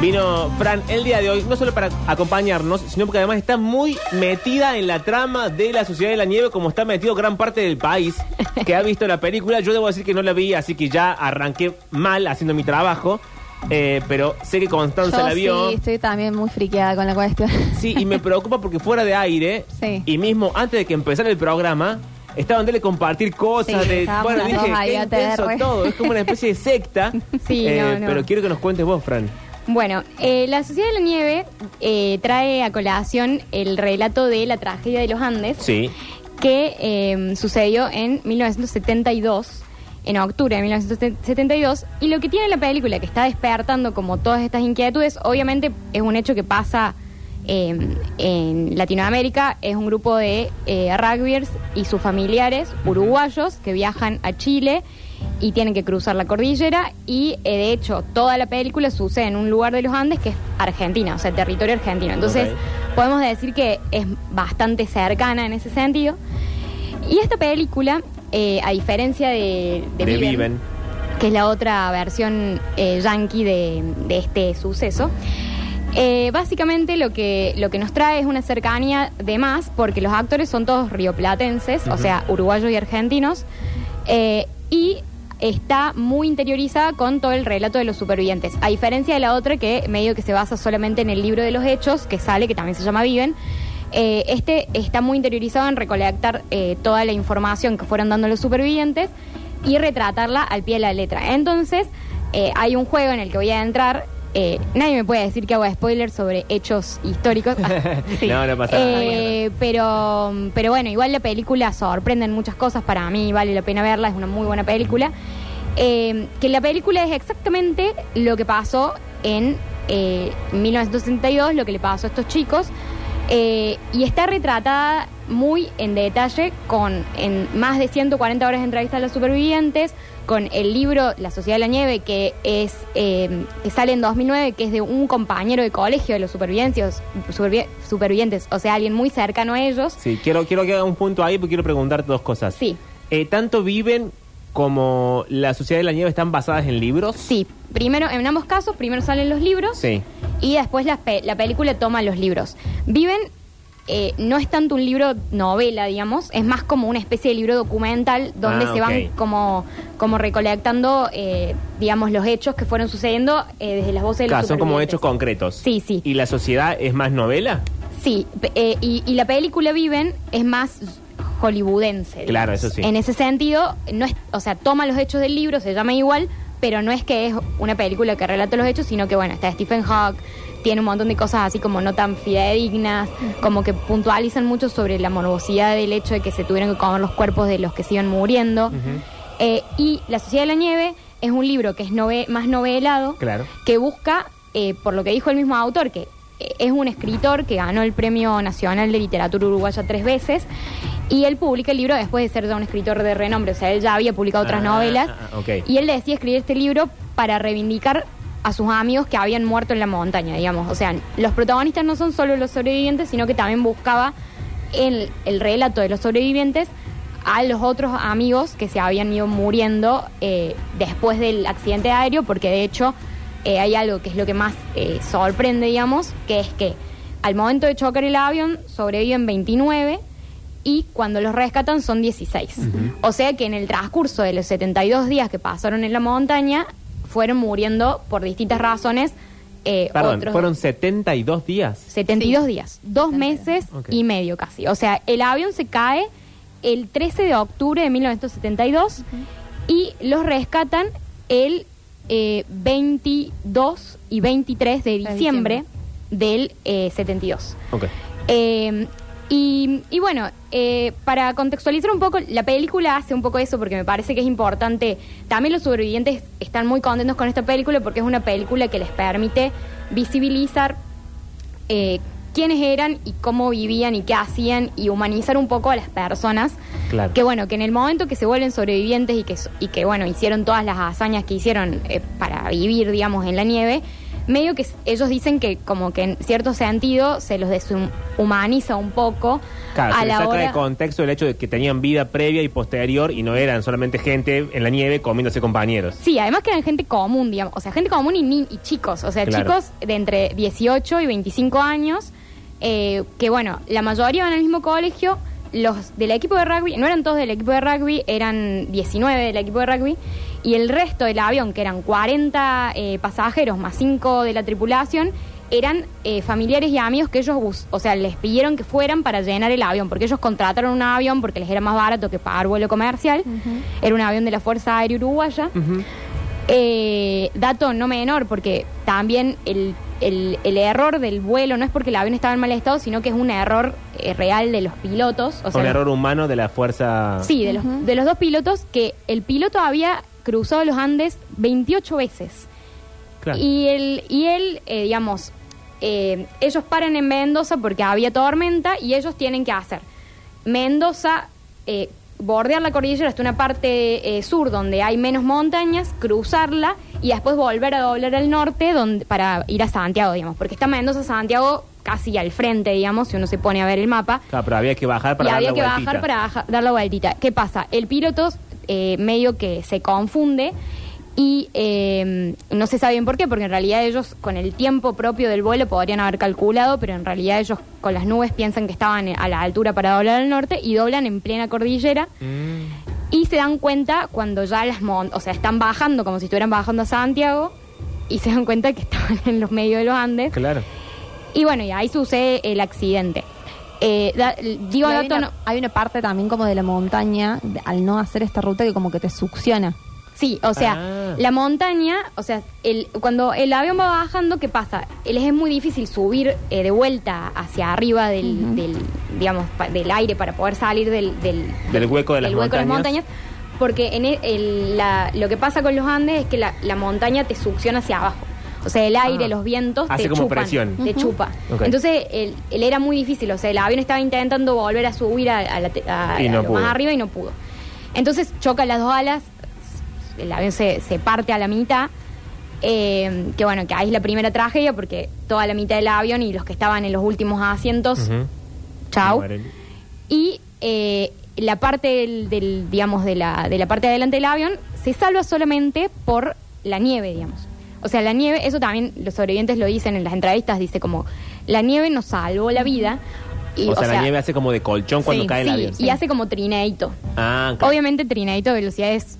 Vino Fran el día de hoy, no solo para acompañarnos, sino porque además está muy metida en la trama de la Sociedad de la Nieve, como está metido gran parte del país que ha visto la película. Yo debo decir que no la vi, así que ya arranqué mal haciendo mi trabajo. eh, pero sé que Constanza Yo la vio. sí, estoy también muy friqueada con la cuestión. Sí, y me preocupa porque fuera de aire, Sí. y mismo antes de que empezara el programa, estaban de compartir cosas, Sí, de, bueno, dije, qué intenso todo, es como una especie de secta. Sí, Eh, no, no. Pero quiero que nos cuentes vos, Fran. Bueno, eh, la Sociedad de la Nieve eh, trae a colación el relato de la tragedia de los Andes Sí. que eh, sucedió en 1972, en octubre de 1972, y lo que tiene la película que está despertando como todas estas inquietudes, obviamente es un hecho que pasa eh, en Latinoamérica, es un grupo de eh, rugbyers y sus familiares uruguayos que viajan a Chile y tienen que cruzar la cordillera y eh, de hecho toda la película sucede en un lugar de los Andes que es Argentina, o sea, territorio argentino. Entonces podemos decir que es bastante cercana en ese sentido. Y esta película, eh, a diferencia de, de De Viven, Viven. que es la otra versión eh, yankee de, de este suceso, eh, básicamente lo que, lo que nos trae es una cercanía de más, porque los actores son todos rioplatenses, o Ujú. sea, uruguayos y argentinos, y está muy interiorizada con todo el relato de los supervivientes. A diferencia de la otra, que medio que se basa solamente en el libro de los hechos, que sale, que también se llama Viven, eh, este está muy interiorizado en recolectar eh, toda la información que fueron dando los supervivientes y retratarla al pie de la letra. Entonces, eh, hay un juego en el que voy a entrar. Eh, nadie me puede decir que hago spoilers sobre hechos históricos. Ah, sí. No, no pasa nada. Eh, pero, pero bueno, igual la película sorprende en muchas cosas. Para mí vale la pena verla, es una muy buena película. Eh, que la película es exactamente lo que pasó en eh, 1962, lo que le pasó a estos chicos. Eh, y está retratada muy en detalle con en más de 140 horas de entrevista a los supervivientes, con el libro La Sociedad de la Nieve, que es eh, que sale en 2009, que es de un compañero de colegio de los supervivientes, supervi- supervivientes, o sea, alguien muy cercano a ellos. Sí, quiero, quiero que haga un punto ahí porque quiero preguntarte dos cosas. Sí. Eh, tanto Viven como la Sociedad de la Nieve están basadas en libros. Sí, primero, en ambos casos, primero salen los libros Sí. y después la, pe- la película toma los libros. Viven eh, no es tanto un libro novela, digamos, es más como una especie de libro documental donde Ah, se van ok. como, como recolectando, eh, digamos, los hechos que fueron sucediendo eh, desde las voces de los Claro, son como supervivientes. hechos concretos. Sí, sí. ¿Y la sociedad es más novela? Sí, pe- eh, y, y la película Viven es más hollywoodense. Claro, eso sí. En ese sentido, no es, o sea, toma los hechos del libro, se llama igual, pero no es que es una película que relata los hechos, sino que, bueno, está Stephen Hawking, tiene un montón de cosas así como no tan fidedignas, como que puntualizan mucho sobre la morbosidad del hecho de que se tuvieron que comer los cuerpos de los que se iban muriendo. Eh, y La Sociedad de la Nieve es un libro que es nove- más novelado, Claro. que busca, eh, por lo que dijo el mismo autor, que es un escritor que ganó el Premio Nacional de Literatura Uruguaya tres veces, y él publica el libro después de ser ya un escritor de renombre, o sea, él ya había publicado otras Ah, novelas, ah, y él decía escribir este libro para reivindicar a sus amigos que habían muerto en la montaña, digamos. O sea, los protagonistas no son solo los sobrevivientes, sino que también buscaba el, el relato de los sobrevivientes a los otros amigos que se habían ido muriendo eh, después del accidente aéreo, porque de hecho eh, hay algo que es lo que más eh, sorprende, digamos, que es que al momento de chocar el avión sobreviven 29 y cuando los rescatan son 16. O sea que en el transcurso de los 72 días que pasaron en la montaña, fueron muriendo por distintas razones. eh, Perdón, otros fueron 72 días. 72 Sí. días, dos meses y medio casi. O sea, el avión se cae el 13 de octubre de 1972 y los rescatan el eh, 22 y 23 de diciembre del eh, 72. Ok. Eh, y, y bueno, eh, para contextualizar un poco, la película hace un poco eso porque me parece que es importante. También los sobrevivientes están muy contentos con esta película porque es una película que les permite visibilizar eh, quiénes eran y cómo vivían y qué hacían y humanizar un poco a las personas. Claro. Que bueno, que en el momento que se vuelven sobrevivientes y que, y que bueno, hicieron todas las hazañas que hicieron eh, para vivir, digamos, en la nieve, medio que ellos dicen que como que en cierto sentido se los deshumaniza un poco Claro, a se la saca hora... de contexto el hecho de que tenían vida previa y posterior y no eran solamente gente en la nieve comiéndose compañeros. Sí, además que eran gente común, digamos, o sea, gente común y, ni- y chicos, o sea, Claro. chicos de entre 18 y 25 años, eh, que bueno, la mayoría van al mismo colegio, los del equipo de rugby, no eran todos del equipo de rugby, eran 19 del equipo de rugby, y el resto del avión, que eran 40 eh, pasajeros más 5 de la tripulación, eran eh, familiares y amigos que ellos, o sea, les pidieron que fueran para llenar el avión, porque ellos contrataron un avión porque les era más barato que pagar vuelo comercial, era un avión de la Fuerza Aérea Uruguaya. Eh, dato no menor, porque también el, el- el error del vuelo no es porque el avión estaba en mal estado, sino que es un error eh, real de los pilotos. O sea, un error humano de la fuerza. Sí, de, los, de los dos pilotos, que el piloto había cruzado los Andes 28 veces. Claro. Y él, y él eh, digamos, eh, ellos paran en Mendoza porque había tormenta y ellos tienen que hacer Mendoza, eh, bordear la cordillera hasta una parte eh, sur donde hay menos montañas, cruzarla y después volver a doblar al norte donde, para ir a Santiago, digamos, porque está Mendoza, Santiago casi al frente, digamos, si uno se pone a ver el mapa Claro, pero había que bajar para y dar había la que vueltita. bajar para baja- dar la vueltita. ¿Qué pasa? El piloto eh, medio que se confunde y eh, no se sabe bien por qué, porque en realidad ellos con el tiempo propio del vuelo podrían haber calculado, pero en realidad ellos con las nubes piensan que estaban a la altura para doblar al norte y doblan en plena cordillera Mm, y se dan cuenta cuando ya las mon o sea, están bajando como si estuvieran bajando a Santiago y se dan cuenta que estaban en los medios de los Andes. claro. Y bueno, y ahí sucede el accidente. Eh, da- digo Y hay, dato una, no- hay una parte también como de la montaña, de- al no hacer esta ruta, que como que te succiona. Sí, o sea, Ah. la montaña, o sea, el, cuando el avión va bajando, ¿qué pasa? Les es muy difícil subir eh, de vuelta hacia arriba del, del, digamos, pa- del aire para poder salir del, del, Del hueco de las del hueco de las montañas. porque en el- el- la- lo que pasa con los Andes es que la, la montaña te succiona hacia abajo. O sea, el aire, Ah. los vientos Hace te como chupan, presión. te chupa. Entonces, el, el era muy difícil. O sea, el avión estaba intentando volver a subir a, a la te- a- a no lo pudo. más arriba y no pudo. Entonces, choca las dos alas, el avión se, se parte a la mitad. eh, que bueno, que ahí es la primera tragedia porque toda la mitad del avión y los que estaban en los últimos asientos, Ujú. chau. Y eh, la parte del, del, digamos, de la, de la parte de adelante del avión se salva solamente por la nieve, digamos. O sea, la nieve, eso también los sobrevivientes lo dicen en las entrevistas, dice como, la nieve nos salvó la vida. Y, o, sea, la nieve hace como de colchón cuando sí, cae el sí, avión. y hace como trineito. Ah, claro. Obviamente trineito de velocidades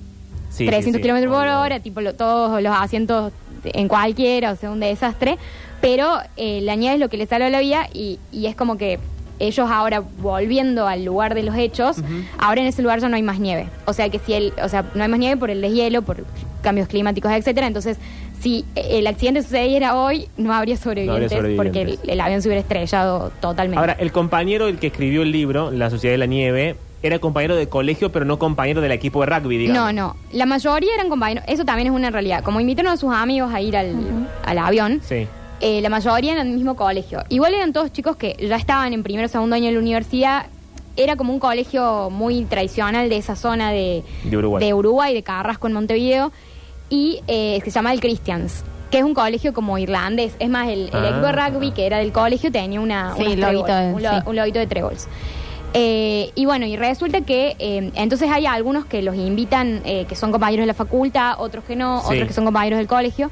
Sí, 300 sí, sí, kilómetros por hora, tipo lo- todos los asientos en cualquiera, o sea, un desastre. Pero eh, la nieve es lo que le salva la vida y, y es como que ellos ahora volviendo al lugar de los hechos, ahora en ese lugar ya no hay más nieve. O sea que si el, o sea, no hay más nieve por el deshielo, por cambios climáticos, etcétera. Entonces, si el accidente sucediera hoy, no habría sobrevivientes, porque el, el avión se hubiera estrellado totalmente. Ahora, el compañero, el que escribió el libro, La Sociedad de la Nieve, era compañero de colegio, pero no compañero del equipo de rugby, digamos. No, no. La mayoría eran compañeros. Eso también es una realidad. Como invitaron a sus amigos a ir al, al avión, Sí. eh, la mayoría eran del mismo colegio. Igual eran todos chicos que ya estaban en primero o segundo año de la universidad. Era como un colegio muy tradicional de esa zona de, De Uruguay. de Uruguay, de Carrasco en Montevideo. Y eh, se llama el Christians, que es un colegio como irlandés. Es más, el, el Ah. equipo de rugby que era del colegio tenía una, Sí, unas lobito tréboles, de- un, lo- sí. un lobito de tréboles. Eh, y bueno, y resulta que eh, entonces hay algunos que los invitan, eh, que son compañeros de la facultad, otros que no, Sí. otros que son compañeros del colegio.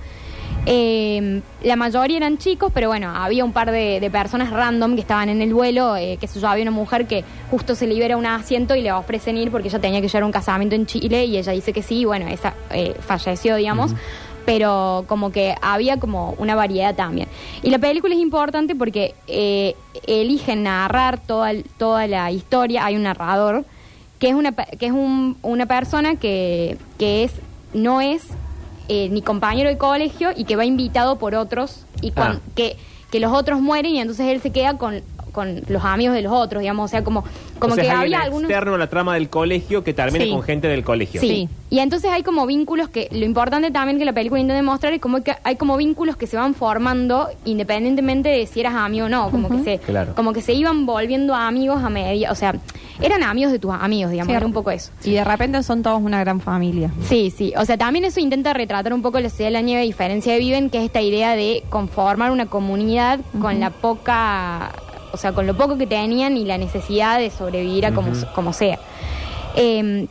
Eh, la mayoría eran chicos, pero bueno, había un par de, de personas random que estaban en el vuelo, eh, que sé yo, había una mujer que justo se libera un asiento y le ofrecen ir porque ella tenía que llevar un casamiento en Chile y ella dice que sí, y bueno, esa eh, falleció, digamos. Pero como que había como una variedad también. Y la película es importante porque eh, eligen narrar toda, toda la historia. Hay un narrador que es una, que es un- una persona que, que es no es eh, ni compañero de colegio y que va invitado por otros y cuan- Ah. que, que los otros mueren y entonces él se queda con, con los amigos de los otros, digamos, o sea, como, como o sea, que es alguien había algunos... externo a la trama del colegio que termina Sí. con gente del colegio. Sí. Sí. Y entonces hay como vínculos que lo importante también que la película intenta demostrar es como que hay como vínculos que se van formando independientemente de si eras amigo o no, como que se Claro. como que se iban volviendo amigos a medida, o sea, eran amigos de tus amigos, digamos, Sí. era un poco eso. Y de repente son todos una gran familia. Sí, sí. O sea, también eso intenta retratar un poco la ciudad de la nieve, a diferencia de Viven, que es esta idea de conformar una comunidad con la poca, o sea, con lo poco que tenían y la necesidad de sobrevivir a como, como sea. Eh,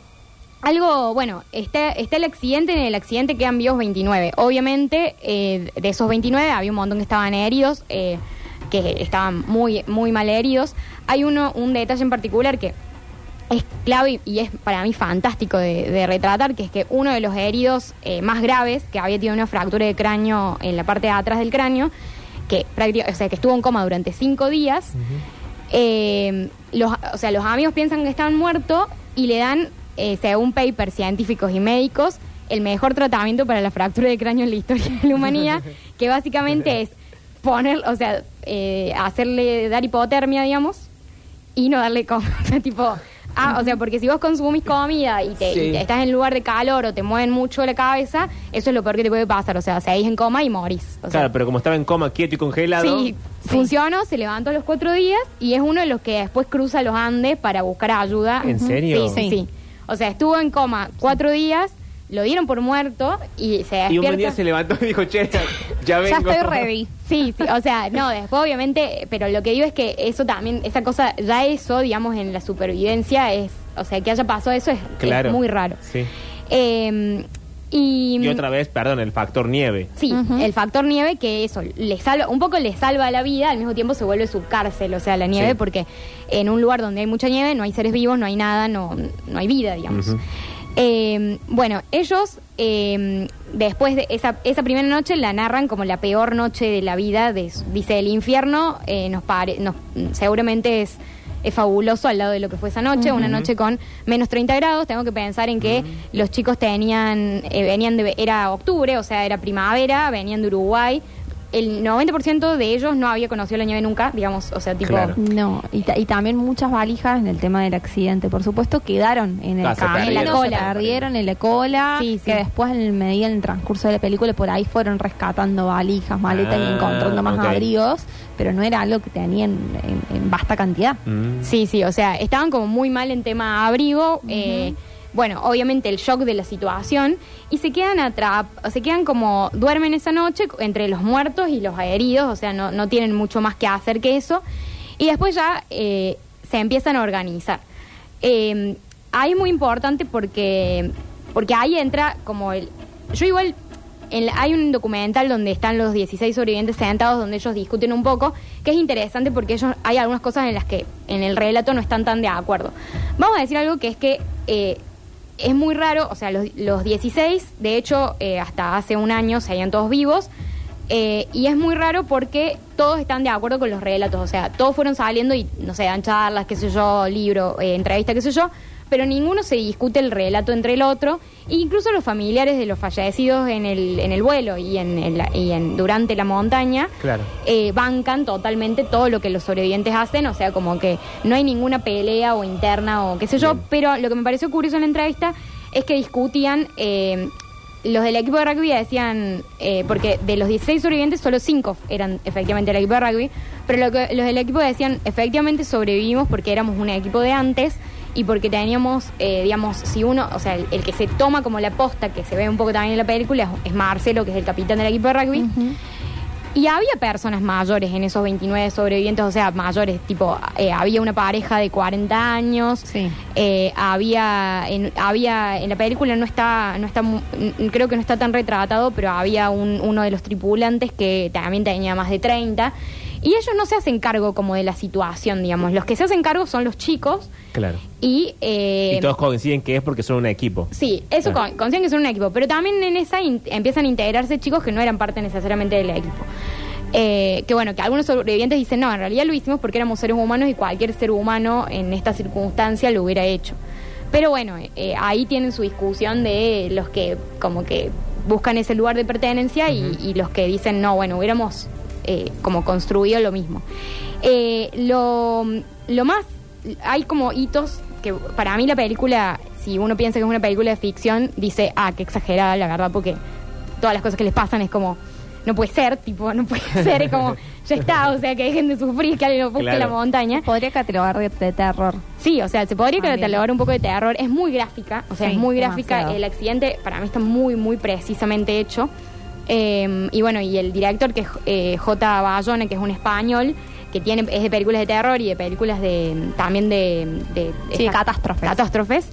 algo, bueno, está, está el accidente, en el accidente quedan vivos 29. Obviamente, eh, de esos 29 había un montón que estaban heridos, eh, que estaban muy, muy mal heridos. Hay uno, un detalle en particular que es clave y, y es para mí fantástico de, de retratar, que es que uno de los heridos eh, más graves, que había tenido una fractura de cráneo en la parte de atrás del cráneo, que, o sea, que estuvo en coma durante cinco días, eh, los, o sea, los amigos piensan que están muertos y le dan, eh, según papers científicos y médicos, el mejor tratamiento para la fractura de cráneo en la historia de la humanidad, que básicamente es poner, o sea, eh, hacerle, dar hipotermia, digamos, y no darle sea, tipo, ah, o sea, porque si vos consumís comida y, te, Sí. y te- estás en lugar de calor o te mueven mucho la cabeza, eso es lo peor que te puede pasar. O sea, seguís en coma y morís. O sea, Claro, pero como estaba en coma, quieto y congelado. Sí, funcionó, se levantó a los cuatro días y es uno de los que después cruza los Andes para buscar ayuda. ¿En serio? Sí, sí, sí. O sea, estuvo en coma cuatro días, lo dieron por muerto y se despierta. Y un buen día se levantó y dijo, che, ya Ya vengo. estoy ready. Sí, sí, o sea, no, después obviamente, pero lo que digo es que eso también, esa cosa, ya eso, digamos, en la supervivencia es, o sea, que haya pasado eso es, muy raro. Sí. Eh, y, Y otra vez, perdón, el factor nieve. Sí, el factor nieve que eso le salva, un poco le salva la vida, al mismo tiempo se vuelve su cárcel, o sea, la nieve, Sí. porque en un lugar donde hay mucha nieve no hay seres vivos, no hay nada, no, no hay vida, digamos. Ujú. Eh, bueno, ellos eh, después de esa, esa primera noche la narran como la peor noche de la vida, de, dice el infierno, eh, nos pare, nos, seguramente es, es fabuloso al lado de lo que fue esa noche, una noche con menos 30 grados, tengo que pensar en que los chicos tenían, eh, venían de, era octubre, o sea, era primavera, venían de Uruguay, el 90% de ellos no había conocido la nieve nunca, digamos, o sea, tipo... Claro. No, y, ta- y también muchas valijas en el tema del accidente, por supuesto, quedaron en el Ah, se se En la cola. perdieron en la cola, Sí, sí. que después en el medida del transcurso de la película por ahí fueron rescatando valijas, maletas y Ah, encontrando más abrigos, pero no era algo que tenían en, en vasta cantidad. Mm. Sí, sí, o sea, estaban como muy mal en tema abrigo. eh, bueno, obviamente el shock de la situación y se quedan atrap se quedan como duermen esa noche entre los muertos y los heridos, o sea, no, no tienen mucho más que hacer que eso. Y después ya eh, se empiezan a organizar. Eh, ahí es muy importante porque, porque ahí entra como el... Yo igual en hay un documental donde están los 16 sobrevivientes sentados donde ellos discuten un poco, que es interesante porque ellos hay algunas cosas en las que en el relato no están tan de acuerdo. Vamos a decir algo que es que eh, es muy raro, o sea, los, los 16, de hecho, eh, hasta hace un año seguían todos vivos. eh, y es muy raro porque todos están de acuerdo con los relatos, o sea, todos fueron saliendo y, no sé, dan charlas, qué sé yo, libro, eh, entrevista, qué sé yo, pero ninguno se discute el relato entre el otro, e incluso los familiares de los fallecidos en el, en el vuelo y, en, el- y en, durante la montaña Claro. eh, bancan totalmente todo lo que los sobrevivientes hacen, o sea, como que no hay ninguna pelea o interna o qué sé yo, pero lo que me pareció curioso en la entrevista es que discutían, eh, los del equipo de rugby decían, eh, porque de los 16 sobrevivientes solo 5 eran efectivamente el equipo de rugby, pero lo que, los del equipo decían, efectivamente sobrevivimos porque éramos un equipo de antes y porque teníamos, eh, digamos, si uno, o sea, el, el que se toma como la posta, que se ve un poco también en la película, es, Marcelo, que es el capitán del equipo de rugby. Y había personas mayores en esos 29 sobrevivientes, o sea, mayores, tipo, eh, había una pareja de 40 años, Sí. eh, había, en, había, en la película no está, no está, creo que no está tan retratado, pero había un, uno de los tripulantes que también tenía más de 30, y ellos no se hacen cargo como de la situación, digamos, los que se hacen cargo son los chicos, Claro. y... eh, y todos coinciden que es porque son un equipo. Sí, eso Claro. con, consiguen que son un equipo, pero también en esa empiezan a integrarse chicos que no eran parte necesariamente del equipo. Eh, que bueno, que algunos sobrevivientes dicen, no, en realidad lo hicimos porque éramos seres humanos y cualquier ser humano en esta circunstancia lo hubiera hecho. Pero bueno, eh, ahí tienen su discusión de los que como que buscan ese lugar de pertenencia y, y los que dicen, no, bueno, hubiéramos eh, como construido lo mismo. Eh, lo, lo más, hay como hitos que para mí la película, si uno piensa que es una película de ficción, dice, ah, qué exagerada la verdad, porque todas las cosas que les pasan es como no puede ser, tipo, no puede ser, es como, ya está, o sea, que dejen de sufrir, que alguien lo busque en la Claro. montaña. Podría catalogar de, de terror. Sí, o sea, se podría catalogar un poco de terror. Es muy gráfica, o sea, Sí, es muy gráfica. demasiado. El accidente para mí está muy, muy precisamente hecho. Eh, y bueno, y el director, que es eh, J. Bayona, que es un español, que tiene es de películas de terror y de películas de también de... de Sí, catástrofes. Catástrofes.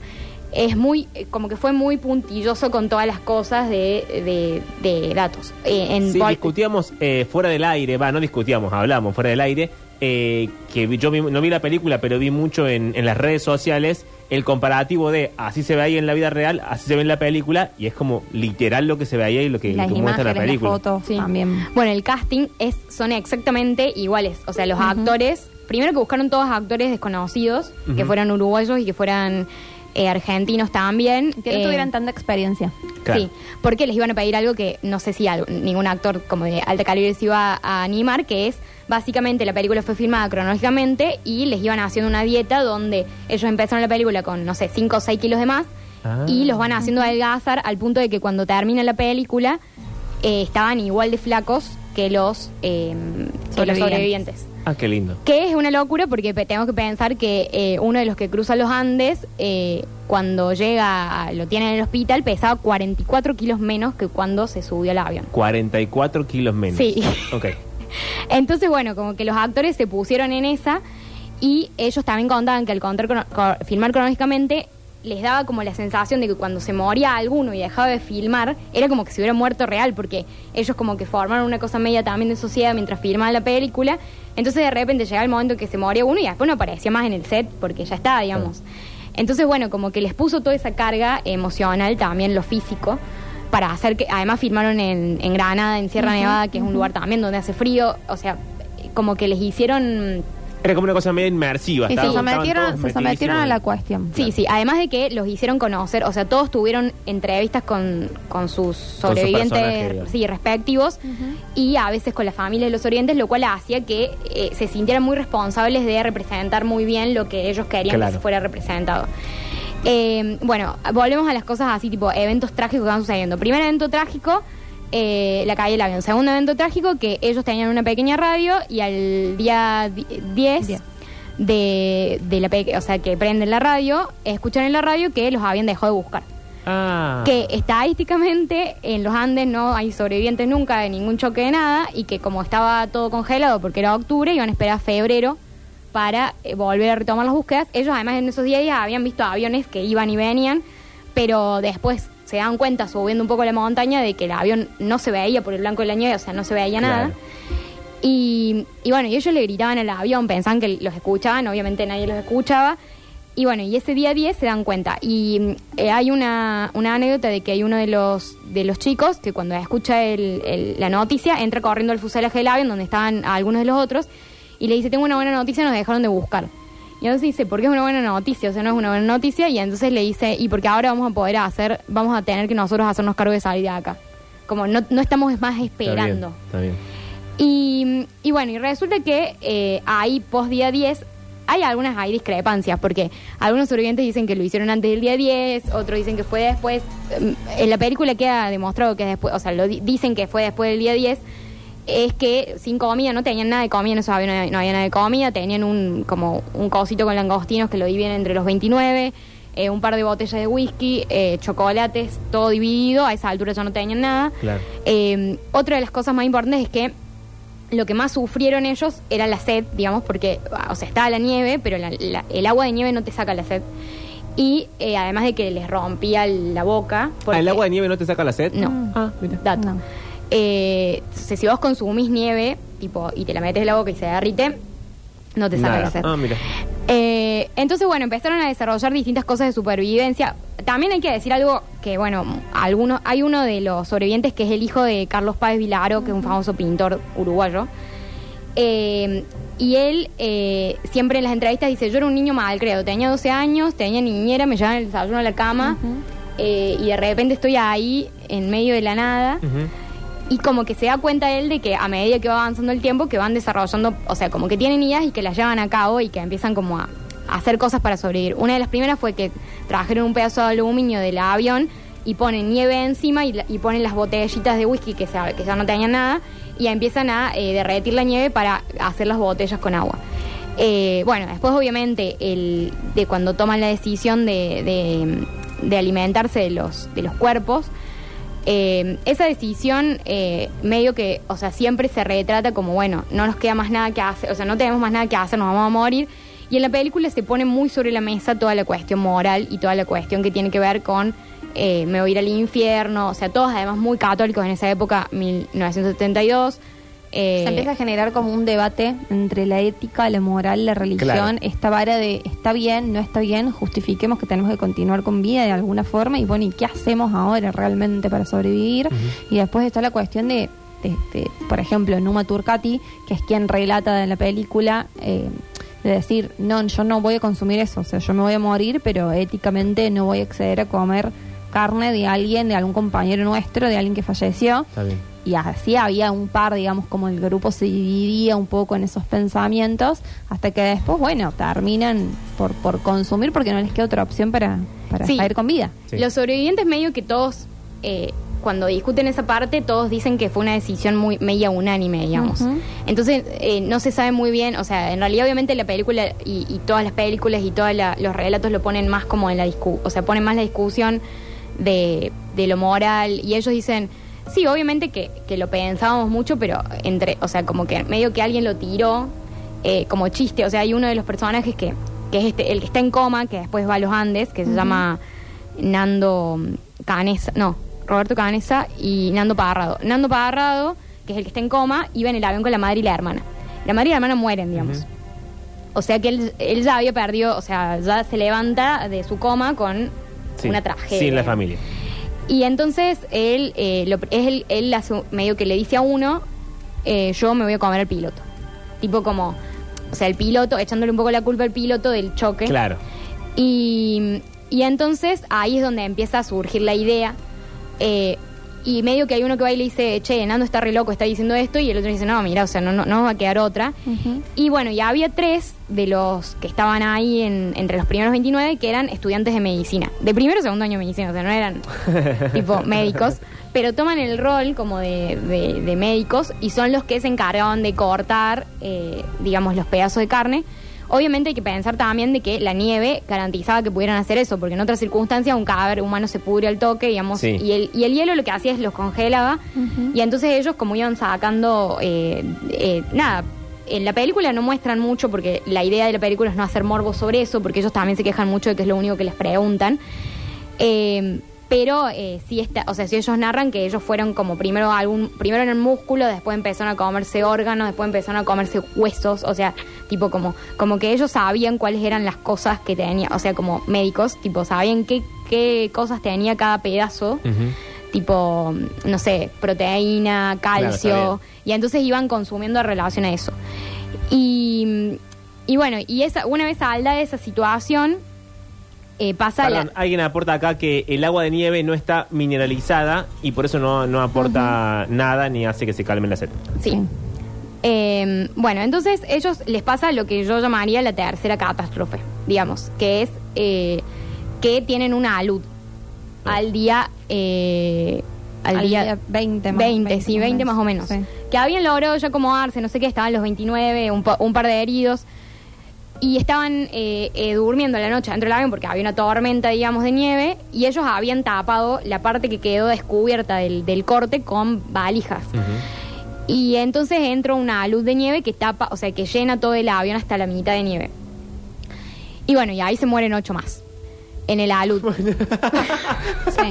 Es muy, eh, como que fue muy puntilloso con todas las cosas de, de, de datos. Eh, en Sí, Pol- discutíamos eh, fuera del aire, va, no discutíamos, hablamos fuera del aire, eh, que vi- yo vi- no vi la película, pero vi mucho en, en las redes sociales el comparativo de así se ve ahí en la vida real, así se ve en la película, y es como literal lo que se ve ahí y lo que, Las lo que muestra imágenes, la película. las fotos Sí. también. Bueno, el casting es, son exactamente iguales. O sea, los actores, primero que buscaron todos actores desconocidos, que Ujú. fueran uruguayos y que fueran eh, argentinos también. Que no Eh, tuvieran tanta experiencia. Claro. Sí, porque les iban a pedir algo que no sé si algo- ningún actor como de alta calibre se iba a animar, que es básicamente la película fue filmada cronológicamente y les iban haciendo una dieta donde ellos empezaron la película con, no sé, 5 o 6 kilos de más Ah. y los van haciendo adelgazar al punto de que cuando termina la película eh, estaban igual de flacos que los, eh, que los Sobrevivientes. Ah, qué lindo. Que es una locura porque tengo que pensar que eh, uno de los que cruza los Andes, eh, cuando llega, lo tienen en el hospital, pesaba 44 kilos menos que cuando se subió al avión. 44 kilos menos. Sí. Ok. Entonces, bueno, como que los actores se pusieron en esa y ellos también contaban que al contar crono- co- filmar cronológicamente les daba como la sensación de que cuando se moría alguno y dejaba de filmar, era como que se hubiera muerto real, porque ellos como que formaron una cosa media también de sociedad mientras filmaban la película. Entonces de repente llegaba el momento que se moría uno y después no aparecía más en el set porque ya está, digamos. Entonces, bueno, como que les puso toda esa carga emocional, también lo físico, para hacer que, además filmaron en, en Granada, en Sierra Nevada, que es un lugar también donde hace frío, o sea, como que les hicieron Era como una cosa media inmersiva. Sí, sí, Se sometieron, se sometieron a la cuestión. Sí, sí, además de que los hicieron conocer, o sea, todos tuvieron entrevistas con, con sus sobrevivientes digamos. sí, respectivos y a veces con las familias de los sobrevivientes, lo cual hacía que eh, se sintieran muy responsables de representar muy bien lo que ellos querían Claro. que fuera representado. Eh, bueno, volvemos a las cosas así, tipo eventos trágicos que van sucediendo. Primer evento trágico, eh, la caída del avión. Segundo evento trágico, que ellos tenían una pequeña radio y al día di- 10 Diez. de, de la pe- o sea, que prenden la radio, escuchan en la radio que los habían dejado de buscar. Ah. Que estadísticamente en los Andes no hay sobrevivientes nunca de ningún choque de nada y que como estaba todo congelado porque era octubre, iban a esperar a febrero para eh, volver a retomar las búsquedas. Ellos además en esos días habían visto aviones que iban y venían, pero después se dan cuenta subiendo un poco la montaña de que el avión no se veía por el blanco de la nieve, o sea, no se veía Claro. nada. Y, y bueno, y ellos le gritaban al avión, pensaban que los escuchaban, obviamente nadie los escuchaba. Y bueno, y ese día 10 se dan cuenta. Y eh, hay una, una anécdota de que hay uno de los, de los chicos que cuando escucha el- el- la noticia entra corriendo al fuselaje del avión donde estaban algunos de los otros y le dice, tengo una buena noticia, nos dejaron de buscar. Y entonces dice, ¿por qué es una buena noticia? O sea, no es una buena noticia. Y entonces le dice, y porque ahora vamos a poder hacer, vamos a tener que nosotros hacernos cargo de salir de acá. Como no, no estamos más Está bien, esperando. Está bien. Y, y bueno, y resulta que eh, ahí, post día 10, hay algunas hay discrepancias, porque algunos sobrevivientes dicen que lo hicieron antes del día 10, otros dicen que fue después. Em, En la película queda demostrado que es después, o sea, lo di- dicen que fue después del día 10. Es que sin comida, no tenían nada de comida, esos aviones no había nada de comida, tenían un como un cosito con langostinos que lo dividen entre los 29, eh, un par de botellas de whisky, eh, chocolates, todo dividido, a esa altura ya no tenían nada. Claro. Eh, otra de las cosas más importantes es que lo que más sufrieron ellos era la sed, digamos, porque, ah, o sea, estaba la nieve, pero la- la- el agua de nieve no te saca la sed. Y eh, además de que les rompía la boca. Ah, porque- ¿El agua de nieve no te saca la sed? No. Ah, mira. Dato. No. Eh, sea, si vos consumís nieve, tipo, y te la metes en la boca y se derrite, no te saca la sed. Ah, mira. Eh, entonces, bueno, empezaron a desarrollar distintas cosas de supervivencia. También hay que decir algo que, bueno, algunos, hay uno de los sobrevivientes que es el hijo de Carlos Páez Vilaro, que es un famoso pintor uruguayo. Eh, y él eh, siempre en las entrevistas dice, yo era un niño mal, creo, tenía 12 años, tenía niñera, me llevaban el desayuno a la cama eh, y de repente estoy ahí en medio de la nada. Ujú. Y como que se da cuenta él de que a medida que va avanzando el tiempo, que van desarrollando, o sea, como que tienen ideas y que las llevan a cabo y que empiezan como a, a hacer cosas para sobrevivir. Una de las primeras fue que trajeron un pedazo de aluminio del avión y ponen nieve encima y, y ponen las botellitas de whisky que, ya no tenían nada y empiezan a eh, derretir la nieve para hacer las botellas con agua. Eh, bueno, después obviamente el, de cuando toman la decisión de, alimentarse de los cuerpos, eh, esa decisión eh, medio que, o sea, siempre se retrata como, bueno, no nos queda más nada que hacer, o sea, no tenemos más nada que hacer, nos vamos a morir. Y en la película se pone muy sobre la mesa toda la cuestión moral y toda la cuestión que tiene que ver con eh, me voy a ir al infierno, o sea, todos además muy católicos en esa época, 1972. Eh, Se empieza a generar como un debate entre la ética, la moral, la religión, Claro. esta vara de está bien, no está bien, justifiquemos que tenemos que continuar con vida de alguna forma y bueno, ¿y qué hacemos ahora realmente para sobrevivir? Y después está la cuestión de, de- de, por ejemplo, Numa Turcati, que es quien relata en la película, eh, de decir, no, yo no voy a consumir eso, o sea, yo me voy a morir, pero éticamente no voy a acceder a comer carne de alguien, de algún compañero nuestro, de alguien que falleció. Está bien. Y así había un par, digamos, como el grupo se dividía un poco en esos pensamientos, hasta que después, bueno, terminan por, por consumir porque no les queda otra opción para, para Sí. salir con vida. Sí. Los sobrevivientes medio que todos, eh, cuando discuten esa parte, todos dicen que fue una decisión muy media unánime, digamos. Entonces, eh, no se sabe muy bien, o sea, en realidad obviamente la película y, y todas las películas y todos los relatos lo ponen más como en la discusión, o sea, ponen más la discusión de, de lo moral y ellos dicen, sí, obviamente que, que lo pensábamos mucho, pero entre, o sea, como que medio que alguien lo tiró eh, como chiste, o sea, hay uno de los personajes que, que es este, el que está en coma, que después va a los Andes, que se llama Nando Canesa, no, Roberto Canesa y Nando Parrado. Nando Parrado, que es el que está en coma, iba en el avión con la madre y la hermana. La madre y la hermana mueren, digamos. O sea que él, él ya había perdido, o sea, ya se levanta de su coma con Sí, una tragedia. Sin la familia. Y entonces él, eh, lo- es él, él hace- medio que le dice a uno, eh, yo me voy a comer al piloto. Tipo como, o sea, el piloto, echándole un poco la culpa al piloto del choque. Claro. Y, y entonces ahí es donde empieza a surgir la idea. eh, y medio que hay uno que va y le dice, che, Nando está re loco, está diciendo esto. Y el otro dice, no, mira, o sea, no, no, no va a quedar otra. Y bueno, ya había tres de los que estaban ahí en- entre los primeros 29 que eran estudiantes de medicina. De primero o segundo año de medicina, o sea, no eran tipo médicos. Pero toman el rol como de, de- de médicos y son los que se encargaban de cortar, eh, digamos, los pedazos de carne. Obviamente hay que pensar también de que la nieve garantizaba que pudieran hacer eso, porque en otras circunstancias un cadáver humano se pudre al toque, digamos, Sí. y, el, y el hielo lo que hacía es los congelaba, y entonces ellos como iban sacando, eh, eh, nada, en la película no muestran mucho, porque la idea de la película es no hacer morbo sobre eso, porque ellos también se quejan mucho de que es lo único que les preguntan. Eh, pero eh, sí está, o sea, si ellos narran que ellos fueron como primero algún, primero en el músculo, después empezaron a comerse órganos, después empezaron a comerse huesos, o sea, tipo como, como que ellos sabían cuáles eran las cosas que tenía, o sea, como médicos, tipo, sabían qué, qué cosas tenía cada pedazo, tipo, no sé, proteína, calcio, y entonces iban consumiendo en relación a eso. Y, y bueno, y esa, una vez salda de esa situación, eh, pasa Perdón, la... alguien aporta acá que el agua de nieve no está mineralizada y por eso no, no aporta nada ni hace que se calme la sed. Sí. Eh, bueno, entonces ellos les pasa lo que yo llamaría la tercera catástrofe, digamos, que es eh, que tienen una alud al día... eh, al, Al día, día 20 más- 20, 20 sí, más o 20 más o menos, sí. Que habían logrado ya acomodarse, no sé qué, estaban los 29, un, un par de heridos. Y estaban eh, eh, durmiendo la noche dentro del avión porque había una tormenta, digamos, de nieve. Y ellos habían tapado la parte que quedó descubierta del, del corte con valijas. Y entonces entra una luz de nieve que tapa, o sea, que llena todo el avión hasta la mitad de nieve. Y bueno, y ahí se mueren ocho más. En el alud. Sí.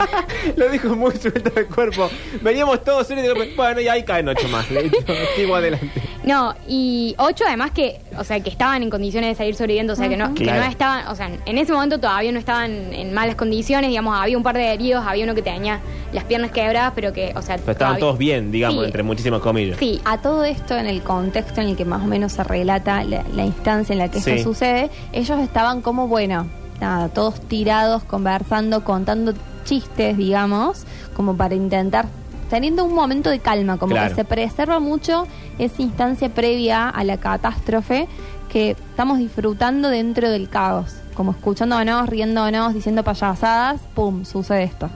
Lo dijo muy suelto el cuerpo. Veníamos todos y de repente, bueno, y ahí caen ocho más. Listo, Sigo adelante. No, y ocho además que, o sea, que estaban en condiciones de seguir sobreviviendo, o sea, que no, que Claro. no estaban, o sea, en ese momento todavía no estaban en malas condiciones, digamos, había un par de heridos, había uno que tenía las piernas quebradas, pero que, o sea, Pero estaban todavía- todos bien, digamos, Sí. entre muchísimas comillas. Sí, A todo esto, en el contexto en el que más o menos se relata la, la instancia en la que Sí. esto sucede, ellos estaban como, bueno, nada, todos tirados, conversando, contando chistes, digamos, como para intentar, teniendo un momento de calma, como Claro. que se preserva mucho esa instancia previa a la catástrofe que estamos disfrutando dentro del caos, como escuchándonos, riéndonos, diciendo payasadas, ¡pum!, sucede esto.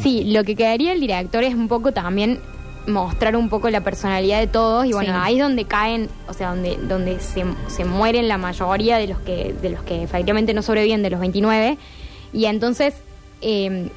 Sí, lo que quedaría el director es un poco también mostrar un poco la personalidad de todos y bueno, Sí. ahí es donde caen, o sea, donde donde se, se mueren la mayoría de los que de los que efectivamente no sobreviven de los 29 y entonces eh,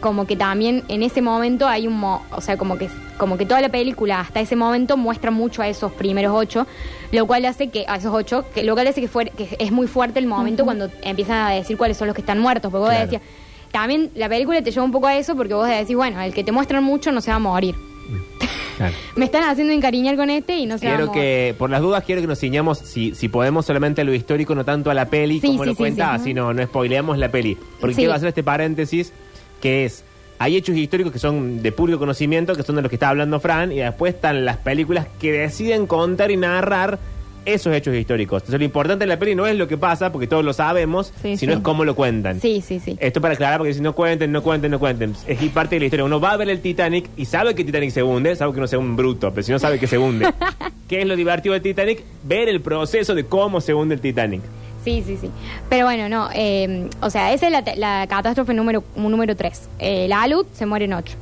como que también en ese momento hay un mo- o sea como que como que toda la película hasta ese momento muestra mucho a esos primeros ocho lo cual hace que a esos ocho que lo cual hace que fue que es muy fuerte el momento cuando empiezan a decir cuáles son los que están muertos porque vos Claro. decías también la película te lleva un poco a eso porque vos decís bueno el que te muestran mucho no se va a morir Claro. me están haciendo encariñar con este y no a Quiero que, por las dudas, quiero que nos ciñamos, si, si podemos, solamente a lo histórico, no tanto a la peli, Sí, como sí, lo sí, cuenta, sí. así no, no spoileamos la peli. Porque Sí. quiero hacer este paréntesis, que es, hay hechos históricos que son de público conocimiento, que son de los que está hablando Fran, y después están las películas que deciden contar y narrar esos hechos históricos. Entonces lo importante en la peli no es lo que pasa, porque todos lo sabemos, Sí, sino sí. es cómo lo cuentan. sí sí sí Esto para aclarar, porque si no cuenten, no cuenten, no cuenten. Es parte de la historia. Uno va a ver el Titanic y sabe que Titanic se hunde, sabe que no sea un bruto, pero si no sabe que se hunde. ¿Qué es lo divertido del Titanic? Ver el proceso de cómo se hunde el Titanic. Sí, sí, sí. Pero bueno, no. eh, o sea, esa es la, la catástrofe número, número 3. la alud se muere en 8.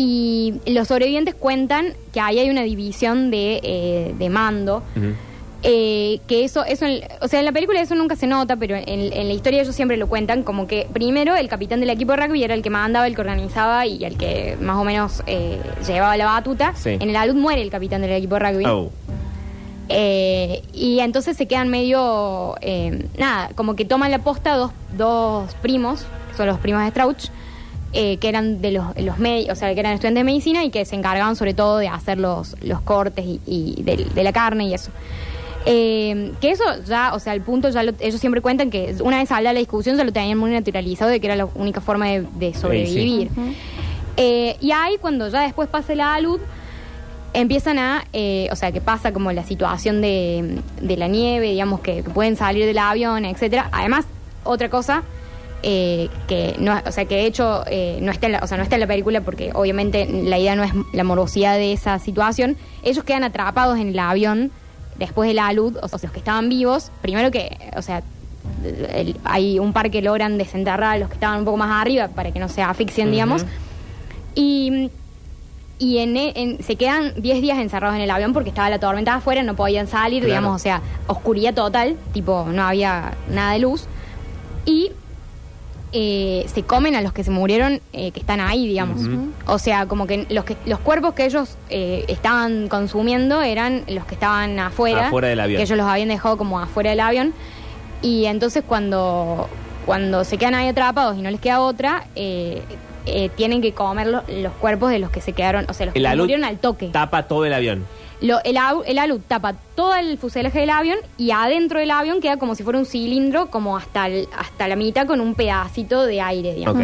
Y los sobrevivientes cuentan que ahí hay una división de, eh, de mando. eh, que eso, eso en- o sea, en la película eso nunca se nota, pero en, en la historia ellos siempre lo cuentan como que primero el capitán del equipo de rugby era el que mandaba, el que organizaba y el que más o menos eh, llevaba la batuta. Sí. En el alud muere el capitán del equipo de rugby. Oh. Eh, y entonces se quedan medio, eh, nada, como que toman la posta dos, dos primos, que son los primos de Strauch, eh, que eran de los, los medios, o sea, que eran estudiantes de medicina y que se encargaban sobre todo de hacer los, los cortes y, y del- de, la carne y eso. Eh, que eso ya, o sea, al punto ya lo- ellos siempre cuentan que una vez habla la discusión ya lo tenían muy naturalizado de que era la única forma de, de sobrevivir. Eh, y ahí cuando ya después pase la luz, empiezan a, eh, o sea, que pasa como la situación de, de la nieve, digamos, que, que pueden salir del avión, etcétera. Además, otra cosa eh, que no, o sea, que de hecho eh, no está, en la, o sea, no está en la película porque obviamente la idea no es la morosidad de esa situación. Ellos quedan atrapados en el avión después de la luz, o sea, los que estaban vivos, primero que, o sea, el- hay un par que logran desenterrar a los que estaban un poco más arriba para que no se asfixien, digamos. Y, y en, e- en- se quedan 10 días encerrados en el avión porque estaba la tormenta afuera, no podían salir, Claro. digamos, o sea, oscuridad total, tipo, no había nada de luz. Y eh, se comen a los que se murieron eh, que están ahí, digamos. O sea, como que los, que los cuerpos que ellos eh, estaban consumiendo eran los que estaban afuera. Afuera del avión. Que ellos los habían dejado como afuera del avión. Y entonces cuando, cuando se quedan ahí atrapados y no les queda otra, eh, eh, tienen que comer lo- los cuerpos de los que se quedaron, o sea, los que El se alud murieron al toque. Tapa todo el avión. Lo- el, el alud tapa todo el fuselaje del avión y adentro del avión queda como si fuera un cilindro, como hasta, el- hasta la mitad con un pedacito de aire, digamos.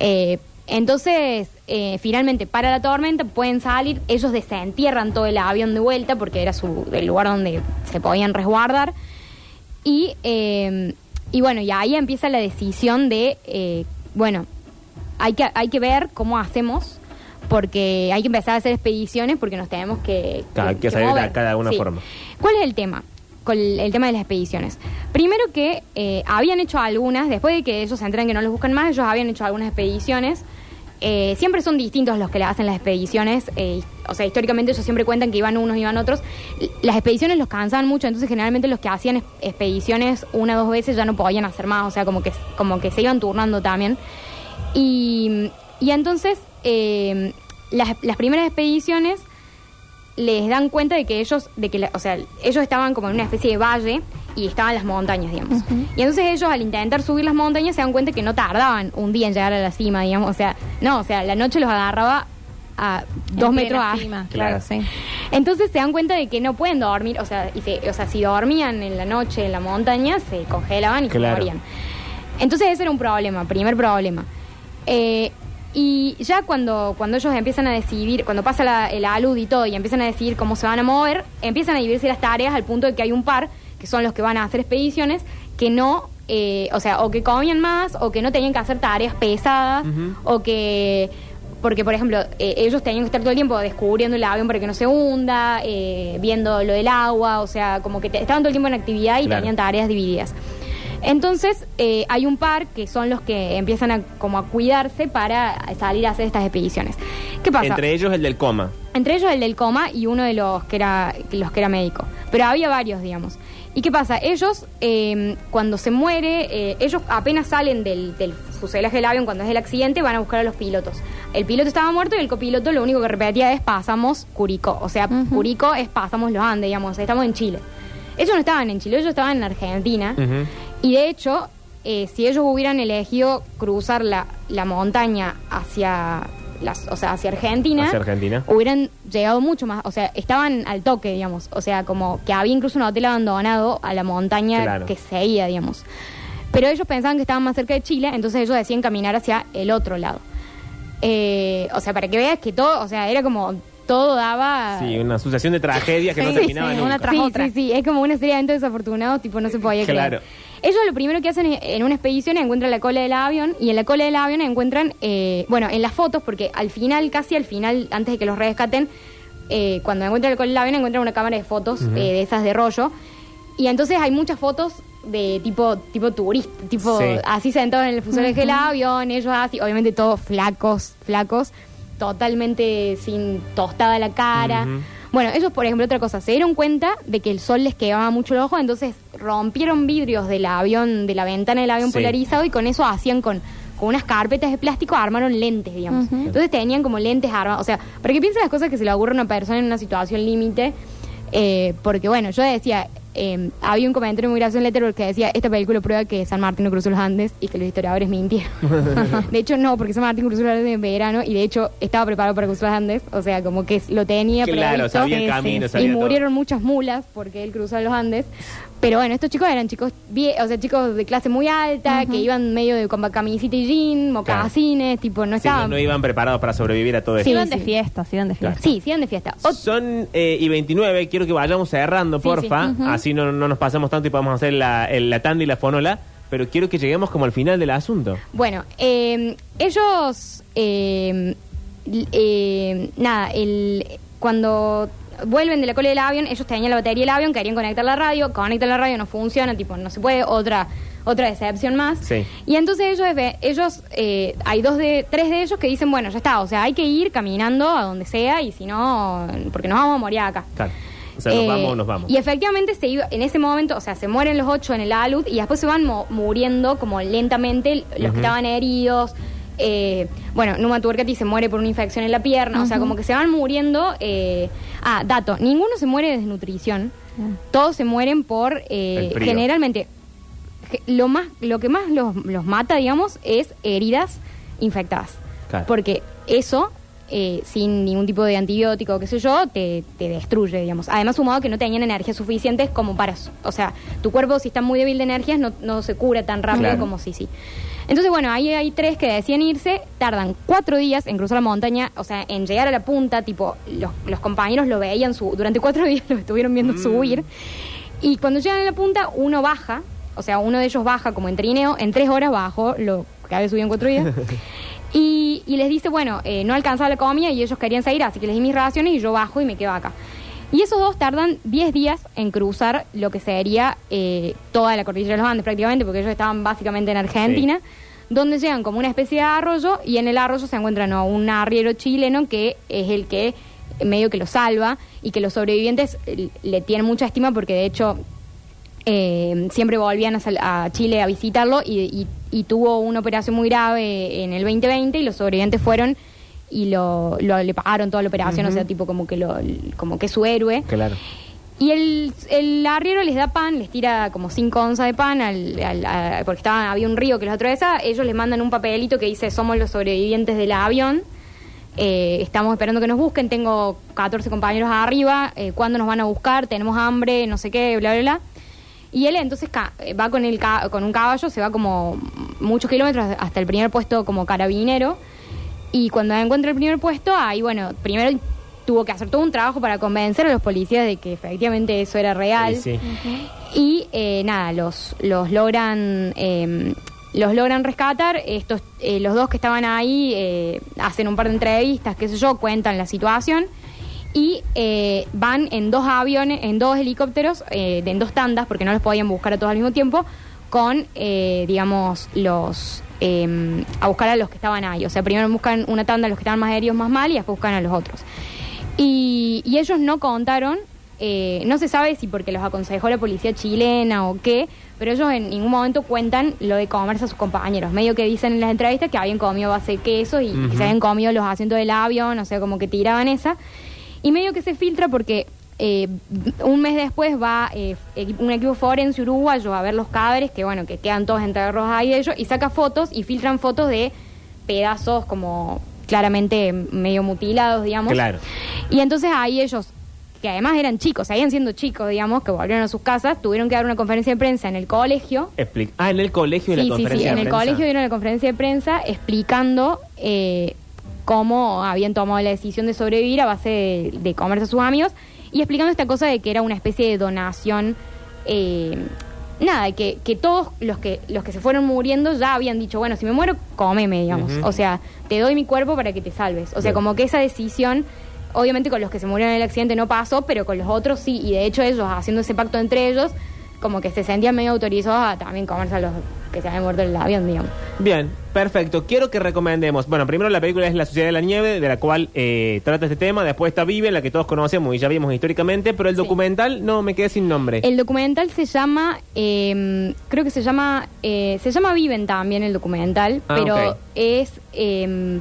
Eh, entonces, eh, finalmente, para la tormenta pueden salir, ellos desentierran todo el avión de vuelta porque era su, el lugar donde se podían resguardar. Y, eh, y bueno, y ahí empieza la decisión de, eh, bueno, hay que, hay que ver cómo hacemos, porque hay que empezar a hacer expediciones porque nos tenemos que... Claro, hay que salir de acá de alguna forma. ¿Cuál es el tema? Con el, el tema de las expediciones. Primero que eh, habían hecho algunas, después de que ellos se enteran que no los buscan más, ellos habían hecho algunas expediciones. Eh, siempre son distintos los que le hacen las expediciones. eh, o sea, históricamente ellos siempre cuentan que iban unos, iban otros. Las expediciones los cansaban mucho, entonces generalmente los que hacían es- expediciones una o dos veces ya no podían hacer más. O sea, como que, como que se iban turnando también. Y, y entonces, eh, las, las primeras expediciones les dan cuenta de que ellos, de que la- o sea, ellos estaban como en una especie de valle y estaban las montañas, digamos. Y entonces ellos al intentar subir las montañas se dan cuenta que no tardaban un día en llegar a la cima, digamos. O sea, no, o sea, la noche los agarraba a dos En metros a- cima, claro, sí. entonces se dan cuenta de que no pueden dormir, o sea, y se- o sea, si dormían en la noche en la montaña, se congelaban y Claro. se morían. Entonces ese era un problema, primer problema. Eh, y ya cuando, cuando ellos empiezan a decidir, cuando pasa la, el alud y todo, y empiezan a decidir cómo se van a mover, empiezan a dividirse las tareas al punto de que hay un par, que son los que van a hacer expediciones, que no, eh, o sea, o que comían más, o que no tenían que hacer tareas pesadas, o que porque por ejemplo eh, ellos tenían que estar todo el tiempo descubriendo el avión para que no se hunda eh, viendo lo del agua o sea como que te- estaban todo el tiempo en actividad y Claro. tenían tareas divididas Entonces eh, hay un par que son los que empiezan a como a cuidarse para salir a hacer estas expediciones. ¿Qué pasa? Entre ellos el del coma. Entre ellos el del coma y uno de los que era, los que era médico. Pero había varios, digamos. ¿Y qué pasa? Ellos, eh, cuando se muere, eh, ellos apenas salen del, del fuselaje del avión, cuando es el accidente, van a buscar a los pilotos. El piloto estaba muerto y el copiloto lo único que repetía es pasamos Curicó. O sea, Curicó es pasamos los Andes, digamos, estamos en Chile. Ellos no estaban en Chile, ellos estaban en Argentina. Y de hecho, eh, si ellos hubieran elegido cruzar la, la montaña hacia, las, o sea, hacia Argentina, Hacia Argentina. hubieran llegado mucho más. O sea, estaban al toque, digamos. O sea, como que había incluso un hotel abandonado a la montaña Claro. que seguía, digamos. Pero ellos pensaban que estaban más cerca de Chile, entonces ellos decían caminar hacia el otro lado. Eh, o sea, para que veas que todo, o sea, era como todo daba... Sí, una sucesión de tragedias que no Sí, terminaba sí, nunca. una tras sí, otra. sí, sí, es como una serie de eventos desafortunados, tipo no se podía Claro. creer. Ellos lo primero que hacen es, en una expedición encuentran la cola del avión y en la cola del avión encuentran, eh, bueno, en las fotos, porque al final, casi al final, antes de que los rescaten, eh, cuando encuentran la cola del avión encuentran una cámara de fotos eh, de esas de rollo y entonces hay muchas fotos de tipo tipo turista, tipo Sí. así sentados en el fuselaje del avión, ellos así, obviamente todos flacos, flacos, totalmente sin tostada la cara. Bueno, ellos, por ejemplo, otra cosa, se dieron cuenta de que el sol les quemaba mucho el ojo, entonces rompieron vidrios del avión, de la ventana del avión Sí. polarizado y con eso hacían con, con unas carpetas de plástico, armaron lentes, digamos. Ujú. Entonces tenían como lentes armados. O sea, para que piensen las cosas que se le ocurre a una persona en una situación límite, eh, porque bueno, yo decía, eh, había un comentario muy gracioso en Letterboxd que decía, esta película prueba que San Martín no cruzó los Andes y que los historiadores mintieron. de hecho, no, porque San Martín cruzó los Andes en verano y de hecho estaba preparado para cruzar los Andes, o sea, como que lo tenía Claro, previsto. sabía camino, sabía Y todo. murieron muchas mulas porque él cruzó los Andes. Pero bueno, estos chicos eran chicos, vie- o sea, chicos de clase muy alta, que iban medio de con camisita y jean, mocasines, tipo, no Sí, no, estaban... no iban preparados para sobrevivir a todo esto. Sí, iban de fiesta, sí, iban de fiesta. Sí, sí, iban de fiesta. Ot- Son eh, y 29, quiero que vayamos cerrando, Sí, porfa. Así no, no nos pasamos tanto y podemos hacer la, el- la tanda y la fonola. Pero quiero que lleguemos como al final del asunto. Bueno, eh, ellos, eh, l- eh, nada, el, cuando vuelven de la cola del avión, ellos tenían la batería del avión, querían conectar la radio, conectan la radio, no funciona, tipo, no se puede, otra otra decepción más. Sí. Y entonces ellos, ve- ellos eh, hay dos de, tres de ellos que dicen, bueno, ya está, o sea, hay que ir caminando a donde sea y si no, porque nos vamos a morir acá. Claro. O sea, nos Eh, vamos o nos vamos. Y efectivamente se iba, en ese momento, o sea, se mueren los ocho en el alud y después se van muriendo como lentamente los que estaban heridos. Eh, bueno, Numa Turcati se muere por una infección en la pierna, o sea, como que se van muriendo. eh, ah, dato, ninguno se muere de desnutrición. Todos se mueren por, eh, generalmente, ge- lo, más, lo que más los, los mata, digamos, es heridas infectadas. Claro. Porque eso, eh, sin ningún tipo de antibiótico, qué sé yo, te, te destruye, digamos. Además, sumado que no tenían energías suficientes como para... O sea, tu cuerpo, si está muy débil de energías, no, no se cura tan rápido Claro. como si sí. Entonces, bueno, ahí hay tres que decían irse, tardan cuatro días en cruzar la montaña, o sea, en llegar a la punta, tipo, los, los compañeros lo veían, su, durante cuatro días lo estuvieron viendo subir. Y cuando llegan a la punta, uno baja, o sea, uno de ellos baja como en trineo, en tres horas bajó, lo que había subido en cuatro días. Y, y les dice, bueno, eh, no alcanzaba la comida y ellos querían salir, así que les di mis raciones y yo bajo y me quedo acá. Y esos dos tardan 10 días en cruzar lo que sería eh, toda la cordillera de los Andes prácticamente, porque ellos estaban básicamente en Argentina, donde llegan como una especie de arroyo y en el arroyo se encuentran ¿no? un arriero chileno que es el que medio que lo salva y que los sobrevivientes eh, le tienen mucha estima porque de hecho eh, siempre volvían a, sal- a Chile a visitarlo y, y- y tuvo una operación muy grave en el 2020 y los sobrevivientes fueron y lo, lo- le pagaron toda la operación, o sea, tipo como que lo, como que es su héroe. Claro. Y el, el arriero les da pan, les tira como 5 onzas de pan, al, al- a- porque estaba, había un río que los atravesaba. Ellos les mandan un papelito que dice: Somos los sobrevivientes del avión. eh, estamos esperando que nos busquen. Tengo 14 compañeros arriba. Eh, ¿Cuándo nos van a buscar? Tenemos hambre, no sé qué, bla, bla, bla. Y él entonces eh, va con, el con un caballo, se va como muchos kilómetros hasta el primer puesto como carabinero. Y cuando encuentra el primer puesto, ahí, bueno, primero tuvo que hacer todo un trabajo para convencer a los policías de que efectivamente eso era real. Sí, sí. Y eh, nada, los, los logran eh, los logran rescatar. Estos, eh, los dos que estaban ahí eh, hacen un par de entrevistas, qué sé yo, cuentan la situación. Y eh, van en dos aviones, en dos helicópteros, eh, en dos tandas, porque no los podían buscar a todos al mismo tiempo, con, eh, digamos, los... eh, a buscar a los que estaban ahí. O sea, primero buscan una tanda a los que estaban más heridos, más mal, y después buscan a los otros. Y, y ellos no contaron, eh, no se sabe si porque los aconsejó la policía chilena o qué, pero ellos en ningún momento cuentan lo de comerse a sus compañeros. Medio que dicen en las entrevistas que habían comido base de queso y que se habían comido los asientos del avión, o sea, como que tiraban esa. Y medio que se filtra porque eh, un mes después va eh, un equipo forense uruguayo a ver los cadáveres, que bueno, que quedan todos enterrados ahí de ellos, y saca fotos y filtran fotos de pedazos como claramente medio mutilados, digamos. Claro. Y entonces ahí ellos, que además eran chicos, seguían siendo chicos, digamos, que volvieron a sus casas, tuvieron que dar una conferencia de prensa en el colegio. Explica. Ah, en el colegio, en la Sí, sí, sí, conferencia en de el colegio dieron la conferencia de prensa explicando eh, cómo habían tomado la decisión de sobrevivir a base de, de comerse a sus amigos y explicando esta cosa de que era una especie de donación. eh, nada, que, que todos los que los que se fueron muriendo ya habían dicho, bueno, si me muero, cómeme, digamos. O sea, te doy mi cuerpo para que te salves. O sea, Bien. como que esa decisión, obviamente con los que se murieron en el accidente no pasó, pero con los otros sí. Y de hecho ellos, haciendo ese pacto entre ellos, como que se sentían medio autorizados a también comerse a los que se habían muerto el avión, digamos. Bien, perfecto. Quiero que recomendemos. Bueno, primero la película es La Sociedad de la Nieve, de la cual eh, trata este tema. Después está Vive, la que todos conocemos y ya vimos históricamente. Pero el Sí. documental no me quedé sin nombre. El documental se llama, eh, creo que se llama, eh, se llama Viven también el documental, Ah, pero ok. es eh,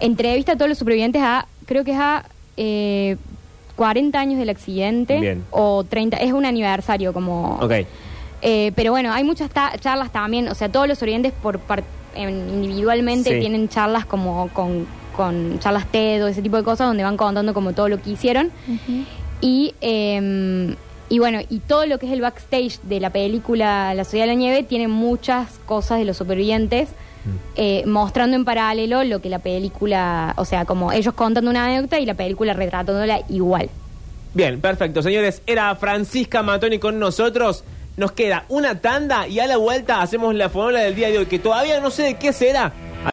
entrevista a todos los supervivientes a, creo que es a eh, 40 años del accidente Bien. o 30, es un aniversario como... Ok. Eh, pero bueno, hay muchas ta- charlas también, o sea, todos los sobrevivientes por individualmente Sí. tienen charlas como con, con charlas TED o ese tipo de cosas donde van contando como todo lo que hicieron. Y, eh, y bueno, y todo lo que es el backstage de la película La Sociedad de la Nieve tiene muchas cosas de los supervivientes, eh, mostrando en paralelo lo que la película, o sea, como ellos contando una anécdota y la película retratándola igual. Bien, perfecto. Señores, era Francisca Matoni con nosotros. Nos queda una tanda y a la vuelta hacemos la fórmula del día de hoy, que todavía no sé de qué será,